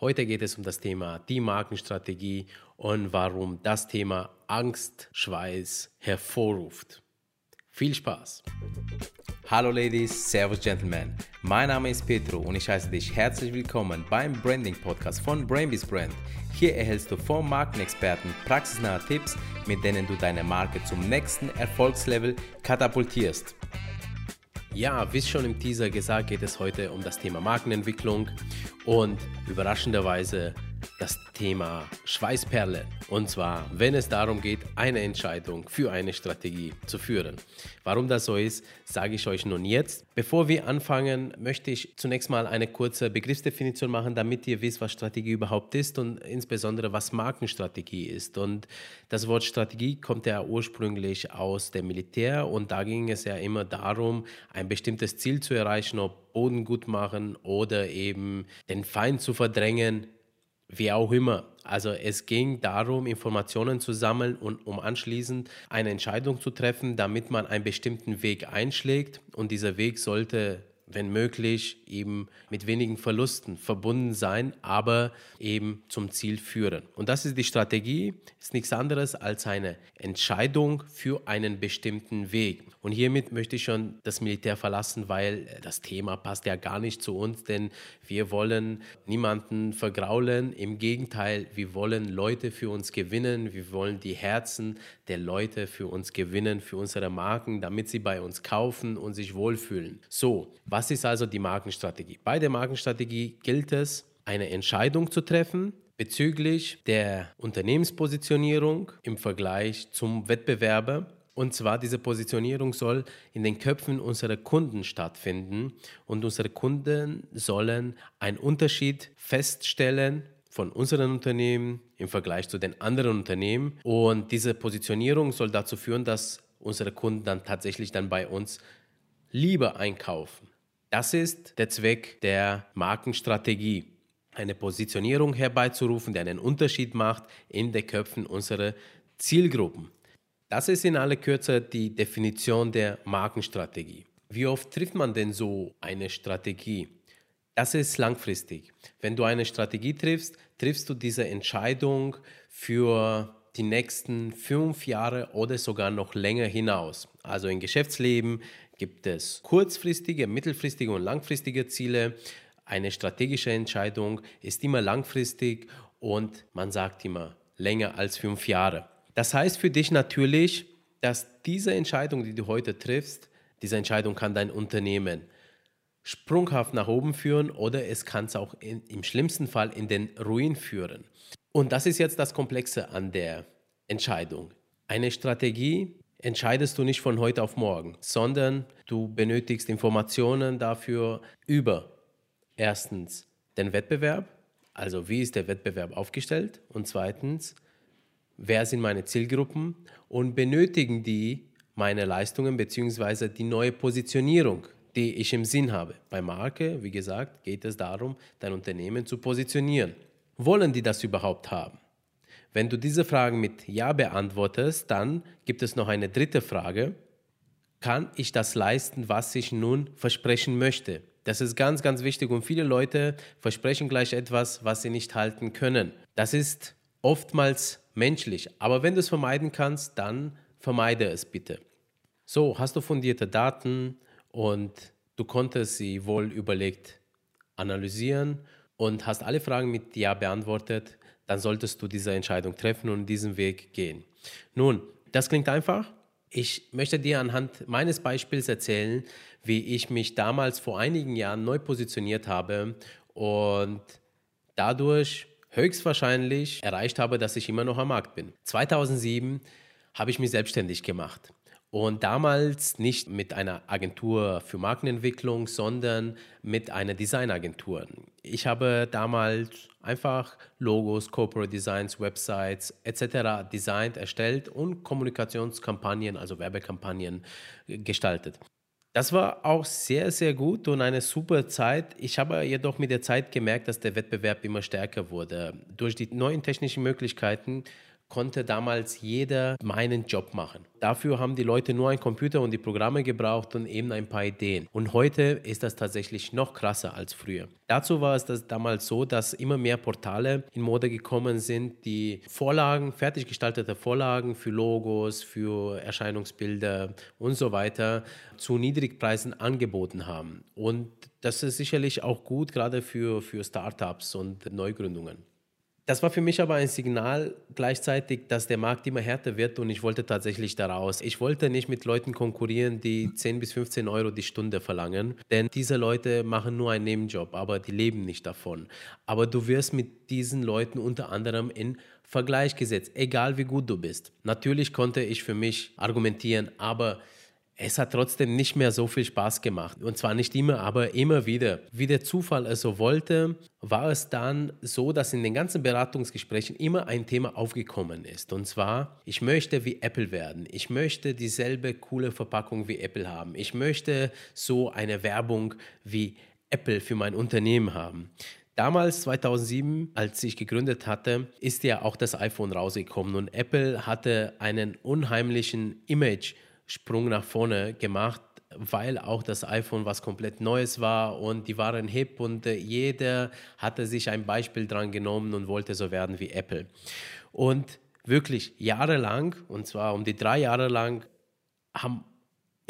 Heute geht es um das Thema die Markenstrategie und warum das Thema Angstschweiß hervorruft. Viel Spaß! Hallo Ladies, Servus Gentlemen. Mein Name ist Petro und ich heiße dich herzlich willkommen beim Branding Podcast von Brainbees Brand. Hier erhältst du vom Markenexperten praxisnahe Tipps, mit denen du deine Marke zum nächsten Erfolgslevel katapultierst. Ja, wie schon im Teaser gesagt, geht es heute um das Thema Markenentwicklung und überraschenderweise das Thema Schweißperle. Und zwar, wenn es darum geht, eine Entscheidung für eine Strategie zu führen. Warum das so ist, sage ich euch nun jetzt. Bevor wir anfangen, möchte ich zunächst mal eine kurze Begriffsdefinition machen, damit ihr wisst, was Strategie überhaupt ist und insbesondere was Markenstrategie ist. Und das Wort Strategie kommt ja ursprünglich aus dem Militär und da ging es ja immer darum, ein bestimmtes Ziel zu erreichen, ob Boden gut machen oder eben den Feind zu verdrängen wie auch immer. Also es ging darum, Informationen zu sammeln und um anschließend eine Entscheidung zu treffen, damit man einen bestimmten Weg einschlägt. Und dieser Weg sollte wenn möglich, eben mit wenigen Verlusten verbunden sein, aber eben zum Ziel führen. Und das ist die Strategie, ist nichts anderes als eine Entscheidung für einen bestimmten Weg. Und hiermit möchte ich schon das Militär verlassen, weil das Thema passt ja gar nicht zu uns, denn wir wollen niemanden vergraulen. Im Gegenteil, wir wollen Leute für uns gewinnen. Wir wollen die Herzen der Leute für uns gewinnen, für unsere Marken, damit sie bei uns kaufen und sich wohlfühlen. So, was was ist also die Markenstrategie? Bei der Markenstrategie gilt es, eine Entscheidung zu treffen bezüglich der Unternehmenspositionierung im Vergleich zum Wettbewerber. Und zwar diese Positionierung soll in den Köpfen unserer Kunden stattfinden und unsere Kunden sollen einen Unterschied feststellen von unseren Unternehmen im Vergleich zu den anderen Unternehmen. Und diese Positionierung soll dazu führen, dass unsere Kunden dann tatsächlich dann bei uns lieber einkaufen. Das ist der Zweck der Markenstrategie, eine Positionierung herbeizurufen, die einen Unterschied macht in den Köpfen unserer Zielgruppen. Das ist in aller Kürze die Definition der Markenstrategie. Wie oft trifft man denn so eine Strategie? Das ist langfristig. Wenn du eine Strategie triffst, triffst du diese Entscheidung für die nächsten fünf Jahre oder sogar noch länger hinaus. Also im Geschäftsleben gibt es kurzfristige, mittelfristige und langfristige Ziele. Eine strategische Entscheidung ist immer langfristig und man sagt immer länger als fünf Jahre. Das heißt für dich natürlich, dass diese Entscheidung, die du heute triffst, diese Entscheidung kann dein Unternehmen sprunghaft nach oben führen oder es kann es auch in, im schlimmsten Fall in den Ruin führen. Und das ist jetzt das Komplexe an der Entscheidung. Eine Strategie entscheidest du nicht von heute auf morgen, sondern du benötigst Informationen dafür über erstens den Wettbewerb, also wie ist der Wettbewerb aufgestellt und zweitens, wer sind meine Zielgruppen und benötigen die meine Leistungen bzw. die neue Positionierung, die ich im Sinn habe. Bei Marke, wie gesagt, geht es darum, dein Unternehmen zu positionieren. Wollen die das überhaupt haben? Wenn du diese Fragen mit Ja beantwortest, dann gibt es noch eine dritte Frage. Kann ich das leisten, was ich nun versprechen möchte? Das ist ganz, ganz wichtig und viele Leute versprechen gleich etwas, was sie nicht halten können. Das ist oftmals menschlich, aber wenn du es vermeiden kannst, dann vermeide es bitte. So, hast du fundierte Daten und du konntest sie wohl überlegt analysieren und hast alle Fragen mit Ja beantwortet, dann solltest du diese Entscheidung treffen und diesen Weg gehen. Nun, das klingt einfach. Ich möchte dir anhand meines Beispiels erzählen, wie ich mich damals vor einigen Jahren neu positioniert habe und dadurch höchstwahrscheinlich erreicht habe, dass ich immer noch am Markt bin. 2007 habe ich mich selbstständig gemacht. Und damals nicht mit einer Agentur für Markenentwicklung, sondern mit einer Designagentur. Ich habe damals einfach Logos, Corporate Designs, Websites etc. designt, erstellt und Kommunikationskampagnen, also Werbekampagnen gestaltet. Das war auch sehr, sehr gut und eine super Zeit. Ich habe jedoch mit der Zeit gemerkt, dass der Wettbewerb immer stärker wurde. Durch die neuen technischen Möglichkeiten konnte damals jeder meinen Job machen. Dafür haben die Leute nur einen Computer und die Programme gebraucht und eben ein paar Ideen. Und heute ist das tatsächlich noch krasser als früher. Dazu war es das damals so, dass immer mehr Portale in Mode gekommen sind, die Vorlagen, fertig gestaltete Vorlagen für Logos, für Erscheinungsbilder und so weiter zu Niedrigpreisen angeboten haben. Und das ist sicherlich auch gut, gerade für, für Startups und Neugründungen. Das war für mich aber ein Signal gleichzeitig, dass der Markt immer härter wird und ich wollte tatsächlich daraus. Ich wollte nicht mit Leuten konkurrieren, die 10 bis 15 Euro die Stunde verlangen, denn diese Leute machen nur einen Nebenjob, aber die leben nicht davon. Aber du wirst mit diesen Leuten unter anderem in Vergleich gesetzt, egal wie gut du bist. Natürlich konnte ich für mich argumentieren, aber es hat trotzdem nicht mehr so viel Spaß gemacht. Und zwar nicht immer, aber immer wieder. Wie der Zufall es so wollte, war es dann so, dass in den ganzen Beratungsgesprächen immer ein Thema aufgekommen ist. Und zwar, ich möchte wie Apple werden. Ich möchte dieselbe coole Verpackung wie Apple haben. Ich möchte so eine Werbung wie Apple für mein Unternehmen haben. Damals, 2007, als ich gegründet hatte, ist ja auch das iPhone rausgekommen und Apple hatte einen unheimlichen Image Sprung nach vorne gemacht, weil auch das iPhone was komplett Neues war und die waren hip und äh, jeder hatte sich ein Beispiel dran genommen und wollte so werden wie Apple. Und wirklich jahrelang, und zwar um die drei Jahre lang, haben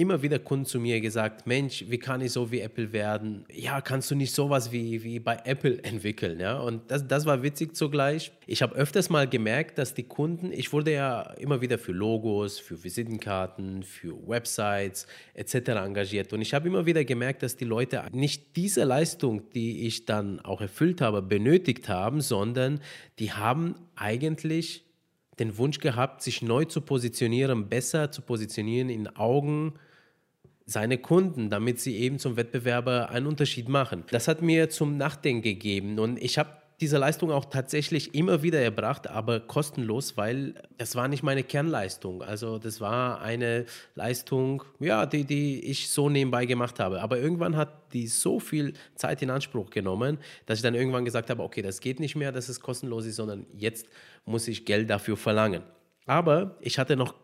immer wieder Kunden zu mir gesagt, Mensch, wie kann ich so wie Apple werden? Ja, kannst du nicht sowas wie, wie bei Apple entwickeln? Ja? Und das, das war witzig zugleich. Ich habe öfters mal gemerkt, dass die Kunden, ich wurde ja immer wieder für Logos, für Visitenkarten, für Websites etc. engagiert. Und ich habe immer wieder gemerkt, dass die Leute nicht diese Leistung, die ich dann auch erfüllt habe, benötigt haben, sondern die haben eigentlich den Wunsch gehabt, sich neu zu positionieren, besser zu positionieren in Augen seine Kunden, damit sie eben zum Wettbewerber einen Unterschied machen. Das hat mir zum Nachdenken gegeben und ich habe diese Leistung auch tatsächlich immer wieder erbracht, aber kostenlos, weil das war nicht meine Kernleistung. Also das war eine Leistung, ja, die, die ich so nebenbei gemacht habe. Aber irgendwann hat die so viel Zeit in Anspruch genommen, dass ich dann irgendwann gesagt habe, okay, das geht nicht mehr, dass es kostenlos ist, sondern jetzt muss ich Geld dafür verlangen. Aber ich hatte noch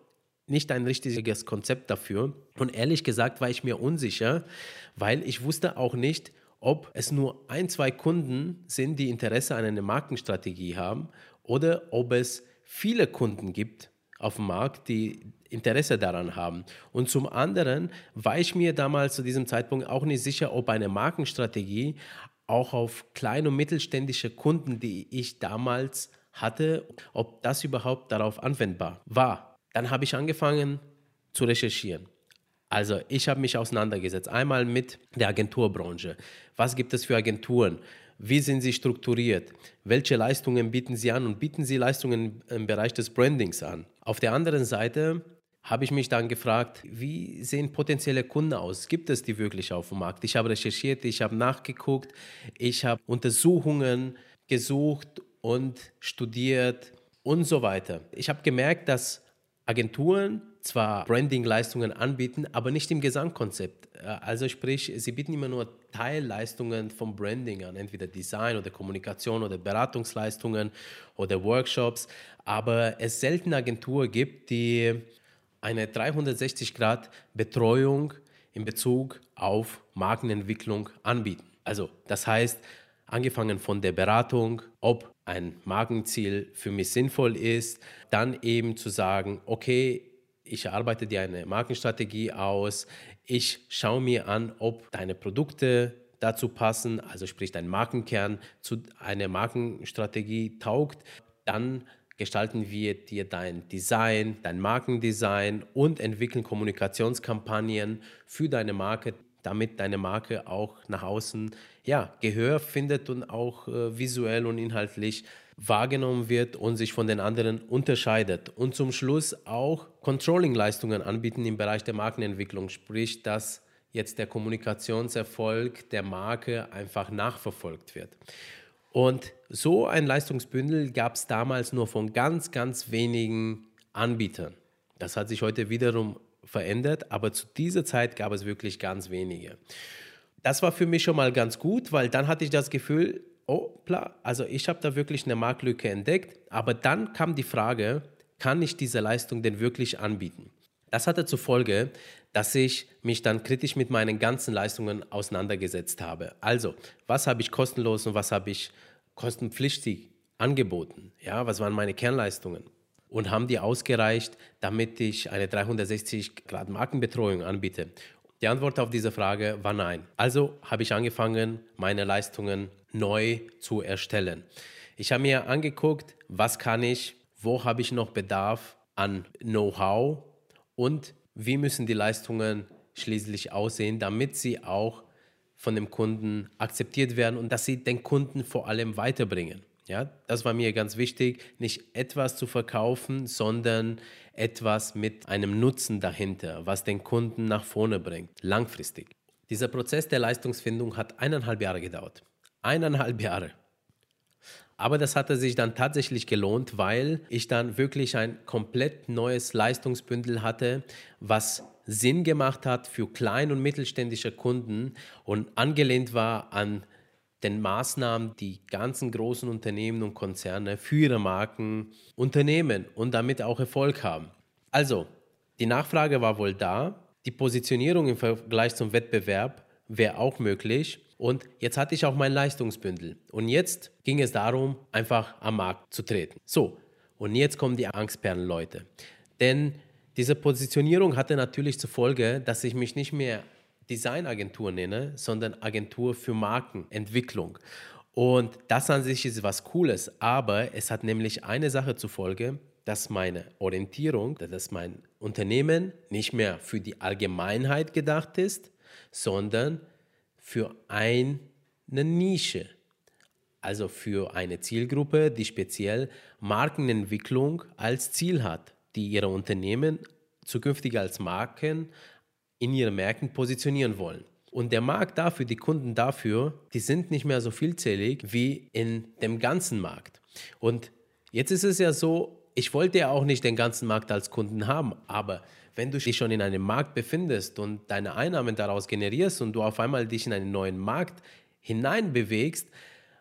nicht ein richtiges Konzept dafür. Und ehrlich gesagt war ich mir unsicher, weil ich wusste auch nicht, ob es nur ein, zwei Kunden sind, die Interesse an einer Markenstrategie haben oder ob es viele Kunden gibt auf dem Markt, die Interesse daran haben. Und zum anderen war ich mir damals zu diesem Zeitpunkt auch nicht sicher, ob eine Markenstrategie auch auf kleine und mittelständische Kunden, die ich damals hatte, ob das überhaupt darauf anwendbar war. Dann habe ich angefangen zu recherchieren. Also ich habe mich auseinandergesetzt. Einmal mit der Agenturbranche. Was gibt es für Agenturen? Wie sind sie strukturiert? Welche Leistungen bieten sie an und bieten sie Leistungen im Bereich des Brandings an? Auf der anderen Seite habe ich mich dann gefragt, wie sehen potenzielle Kunden aus? Gibt es die wirklich auf dem Markt? Ich habe recherchiert, ich habe nachgeguckt, ich habe Untersuchungen gesucht und studiert und so weiter. Ich habe gemerkt, dass Agenturen zwar Branding-Leistungen anbieten, aber nicht im Gesamtkonzept. Äh, also sprich, sie bieten immer nur Teilleistungen vom Branding an, entweder Design oder Kommunikation oder Beratungsleistungen oder Workshops, aber es selten Agenturen gibt, die eine 360-Grad-Betreuung in Bezug auf Markenentwicklung anbieten. Also das heißt, angefangen von der Beratung, ob ein Markenziel für mich sinnvoll ist, dann eben zu sagen, okay, ich arbeite dir eine Markenstrategie aus, ich schaue mir an, ob deine Produkte dazu passen, also sprich dein Markenkern zu einer Markenstrategie taugt, dann gestalten wir dir dein Design, dein Markendesign und entwickeln Kommunikationskampagnen für deine Marke, damit deine Marke auch nach außen ja, Gehör findet und auch äh, visuell und inhaltlich wahrgenommen wird und sich von den anderen unterscheidet. Und zum Schluss auch Controlling-Leistungen anbieten im Bereich der Markenentwicklung, sprich, dass jetzt der Kommunikationserfolg der Marke einfach nachverfolgt wird. Und so ein Leistungsbündel gab es damals nur von ganz, ganz wenigen Anbietern. Das hat sich heute wiederum verändert, aber zu dieser Zeit gab es wirklich ganz wenige. Das war für mich schon mal ganz gut, weil dann hatte ich das Gefühl, oh, hoppla, also ich habe da wirklich eine Marktlücke entdeckt. Aber dann kam die Frage, kann ich diese Leistung denn wirklich anbieten? Das hatte zur Folge, dass ich mich dann kritisch mit meinen ganzen Leistungen auseinandergesetzt habe. Also, was habe ich kostenlos und was habe ich kostenpflichtig angeboten? Ja, was waren meine Kernleistungen? Und haben die ausgereicht, damit ich eine 360 Grad Markenbetreuung anbiete? Die Antwort auf diese Frage war nein. Also habe ich angefangen, meine Leistungen neu zu erstellen. Ich habe mir angeguckt, was kann ich, wo habe ich noch Bedarf an Know-how und wie müssen die Leistungen schließlich aussehen, damit sie auch von dem Kunden akzeptiert werden und dass sie den Kunden vor allem weiterbringen. Ja, das war mir ganz wichtig, nicht etwas zu verkaufen, sondern etwas mit einem Nutzen dahinter, was den Kunden nach vorne bringt, langfristig. Dieser Prozess der Leistungsfindung hat eineinhalb Jahre gedauert. Eineinhalb Jahre. Aber das hatte sich dann tatsächlich gelohnt, weil ich dann wirklich ein komplett neues Leistungsbündel hatte, was Sinn gemacht hat für klein- und mittelständische Kunden und angelehnt war an den Maßnahmen, die ganzen großen Unternehmen und Konzerne für ihre Marken unternehmen und damit auch Erfolg haben. Also, die Nachfrage war wohl da, die Positionierung im Vergleich zum Wettbewerb wäre auch möglich und jetzt hatte ich auch mein Leistungsbündel. Und jetzt ging es darum, einfach am Markt zu treten. So, und jetzt kommen die Angstperlen, Leute. Denn diese Positionierung hatte natürlich zur Folge, dass ich mich nicht mehr Designagentur nenne, sondern Agentur für Markenentwicklung. Und das an sich ist was Cooles, aber es hat nämlich eine Sache zur Folge, dass meine Orientierung, dass mein Unternehmen nicht mehr für die Allgemeinheit gedacht ist, sondern für eine Nische, also für eine Zielgruppe, die speziell Markenentwicklung als Ziel hat, die ihre Unternehmen zukünftig als Marken in ihren Märkten positionieren wollen. Und der Markt dafür, die Kunden dafür, die sind nicht mehr so vielzählig wie in dem ganzen Markt. Und jetzt ist es ja so, ich wollte ja auch nicht den ganzen Markt als Kunden haben, aber wenn du dich schon in einem Markt befindest und deine Einnahmen daraus generierst und du auf einmal dich in einen neuen Markt hineinbewegst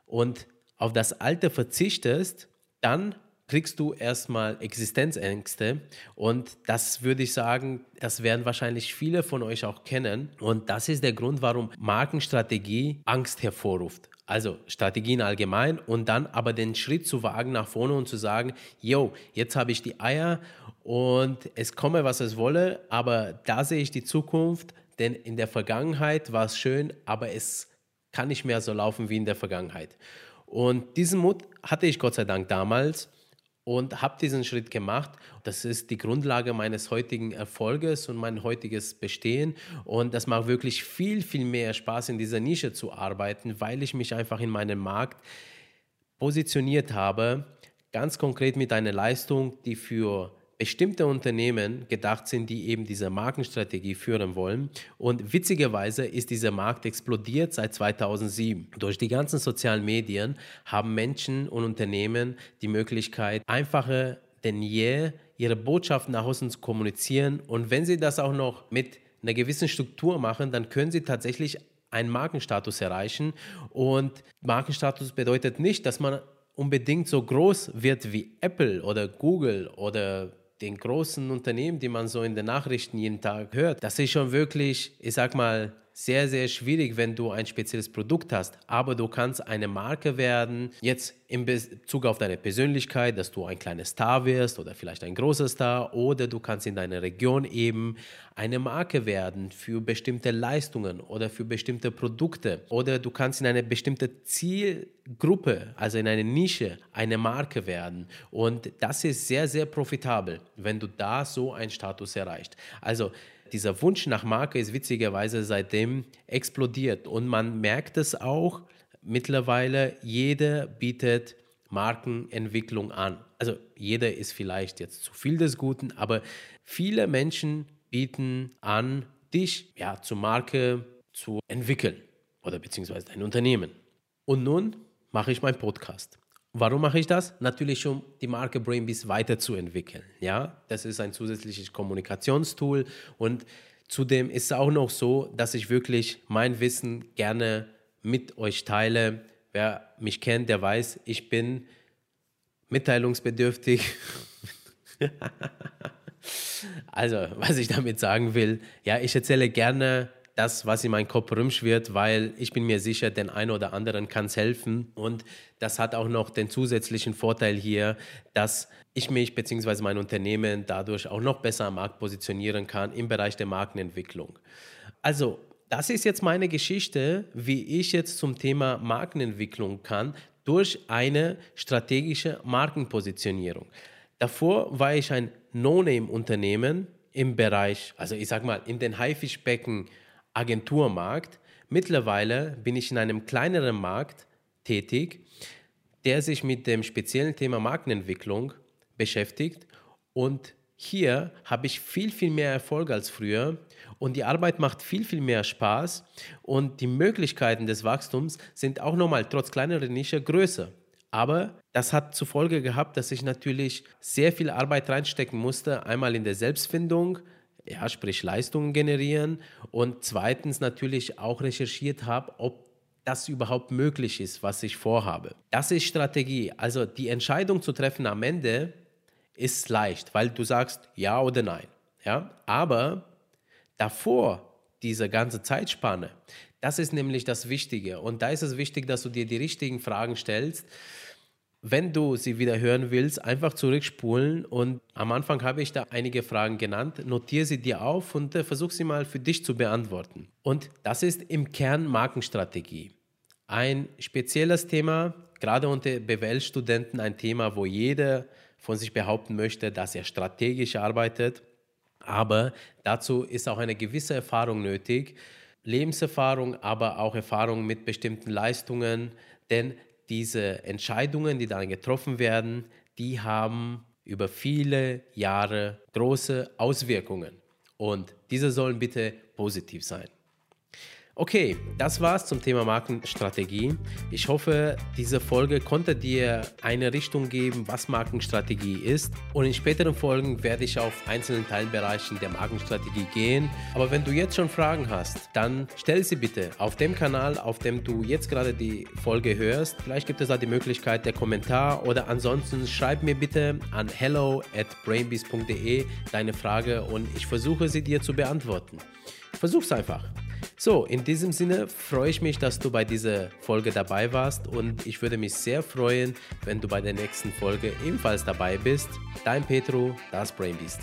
und auf das Alte verzichtest, dann kriegst du erstmal Existenzängste und das würde ich sagen, das werden wahrscheinlich viele von euch auch kennen und das ist der Grund, warum Markenstrategie Angst hervorruft. Also Strategien allgemein und dann aber den Schritt zu wagen nach vorne und zu sagen, yo, jetzt habe ich die Eier und es komme, was es wolle, aber da sehe ich die Zukunft, denn in der Vergangenheit war es schön, aber es kann nicht mehr so laufen wie in der Vergangenheit. Und diesen Mut hatte ich Gott sei Dank damals und habe diesen Schritt gemacht. Das ist die Grundlage meines heutigen Erfolges und mein heutiges Bestehen. Und das macht wirklich viel, viel mehr Spaß, in dieser Nische zu arbeiten, weil ich mich einfach in meinem Markt positioniert habe, ganz konkret mit einer Leistung, die für bestimmte Unternehmen gedacht sind, die eben diese Markenstrategie führen wollen. Und witzigerweise ist dieser Markt explodiert seit 2007. Durch die ganzen sozialen Medien haben Menschen und Unternehmen die Möglichkeit, einfacher denn je ihre Botschaften nach außen zu kommunizieren. Und wenn sie das auch noch mit einer gewissen Struktur machen, dann können sie tatsächlich einen Markenstatus erreichen. Und Markenstatus bedeutet nicht, dass man unbedingt so groß wird wie Apple oder Google oder den großen Unternehmen, die man so in den Nachrichten jeden Tag hört, das ist schon wirklich, ich sag mal, sehr, sehr schwierig, wenn du ein spezielles Produkt hast. Aber du kannst eine Marke werden, jetzt in Bezug auf deine Persönlichkeit, dass du ein kleiner Star wirst oder vielleicht ein großer Star, oder du kannst in deiner Region eben eine Marke werden für bestimmte Leistungen oder für bestimmte Produkte. Oder du kannst in eine bestimmte Zielgruppe, also in eine Nische, eine Marke werden. Und das ist sehr, sehr profitabel, wenn du da so einen Status erreichst. Also dieser Wunsch nach Marke ist witzigerweise seitdem explodiert und man merkt es auch mittlerweile, jeder bietet Markenentwicklung an. Also jeder ist vielleicht jetzt zu viel des Guten, aber viele Menschen bieten an, dich ja zur Marke zu entwickeln oder beziehungsweise dein Unternehmen. Und nun mache ich meinen Podcast. Warum mache ich das? Natürlich, um die Marke Brainbees weiterzuentwickeln. Ja, das ist ein zusätzliches Kommunikationstool und zudem ist es auch noch so, dass ich wirklich mein Wissen gerne mit euch teile, Wer mich kennt, der weiß, ich bin mitteilungsbedürftig. also, was ich damit sagen will, ja, ich erzähle gerne das, was in meinem Kopf rumschwirrt, weil ich bin mir sicher, den einen oder anderen kann es helfen. Und das hat auch noch den zusätzlichen Vorteil hier, dass ich mich bzw. mein Unternehmen dadurch auch noch besser am Markt positionieren kann im Bereich der Markenentwicklung. Also, das ist jetzt meine Geschichte, wie ich jetzt zum Thema Markenentwicklung kann durch eine strategische Markenpositionierung. Davor war ich ein No-Name-Unternehmen im Bereich, also ich sag mal, in den Haifischbecken Agenturmarkt. Mittlerweile bin ich in einem kleineren Markt tätig, der sich mit dem speziellen Thema Markenentwicklung beschäftigt und hier habe ich viel, viel mehr Erfolg als früher und die Arbeit macht viel, viel mehr Spaß und die Möglichkeiten des Wachstums sind auch nochmal trotz kleinerer Nische größer. Aber das hat zur Folge gehabt, dass ich natürlich sehr viel Arbeit reinstecken musste, einmal in der Selbstfindung, ja, sprich Leistungen generieren und zweitens natürlich auch recherchiert habe, ob das überhaupt möglich ist, was ich vorhabe. Das ist Strategie. Also die Entscheidung zu treffen am Ende ist leicht, weil du sagst ja oder nein. Ja? Aber davor, diese ganze Zeitspanne, das ist nämlich das Wichtige. Und da ist es wichtig, dass du dir die richtigen Fragen stellst wenn du sie wieder hören willst, einfach zurückspulen und am Anfang habe ich da einige Fragen genannt. Notiere sie dir auf und äh, versuch sie mal für dich zu beantworten. Und das ist im Kern Markenstrategie. Ein spezielles Thema, gerade unter BWL-Studenten, ein Thema, wo jeder von sich behaupten möchte, dass er strategisch arbeitet. Aber dazu ist auch eine gewisse Erfahrung nötig. Lebenserfahrung, aber auch Erfahrung mit bestimmten Leistungen. Denn diese Entscheidungen, die dann getroffen werden, die haben über viele Jahre große Auswirkungen. Und diese sollen bitte positiv sein. Okay, das war's zum Thema Markenstrategie. Ich hoffe, diese Folge konnte dir eine Richtung geben, was Markenstrategie ist. Und in späteren Folgen werde ich auf einzelnen Teilbereichen der Markenstrategie gehen. Aber wenn du jetzt schon Fragen hast, dann stell sie bitte auf dem Kanal, auf dem du jetzt gerade die Folge hörst. Vielleicht gibt es da die Möglichkeit der Kommentar oder ansonsten schreib mir bitte an hello at brainbeast.de deine Frage und ich versuche sie dir zu beantworten. Versuch's einfach. So, in diesem Sinne freue ich mich, dass du bei dieser Folge dabei warst und ich würde mich sehr freuen, wenn du bei der nächsten Folge ebenfalls dabei bist. Dein Petro, das Brainbeast.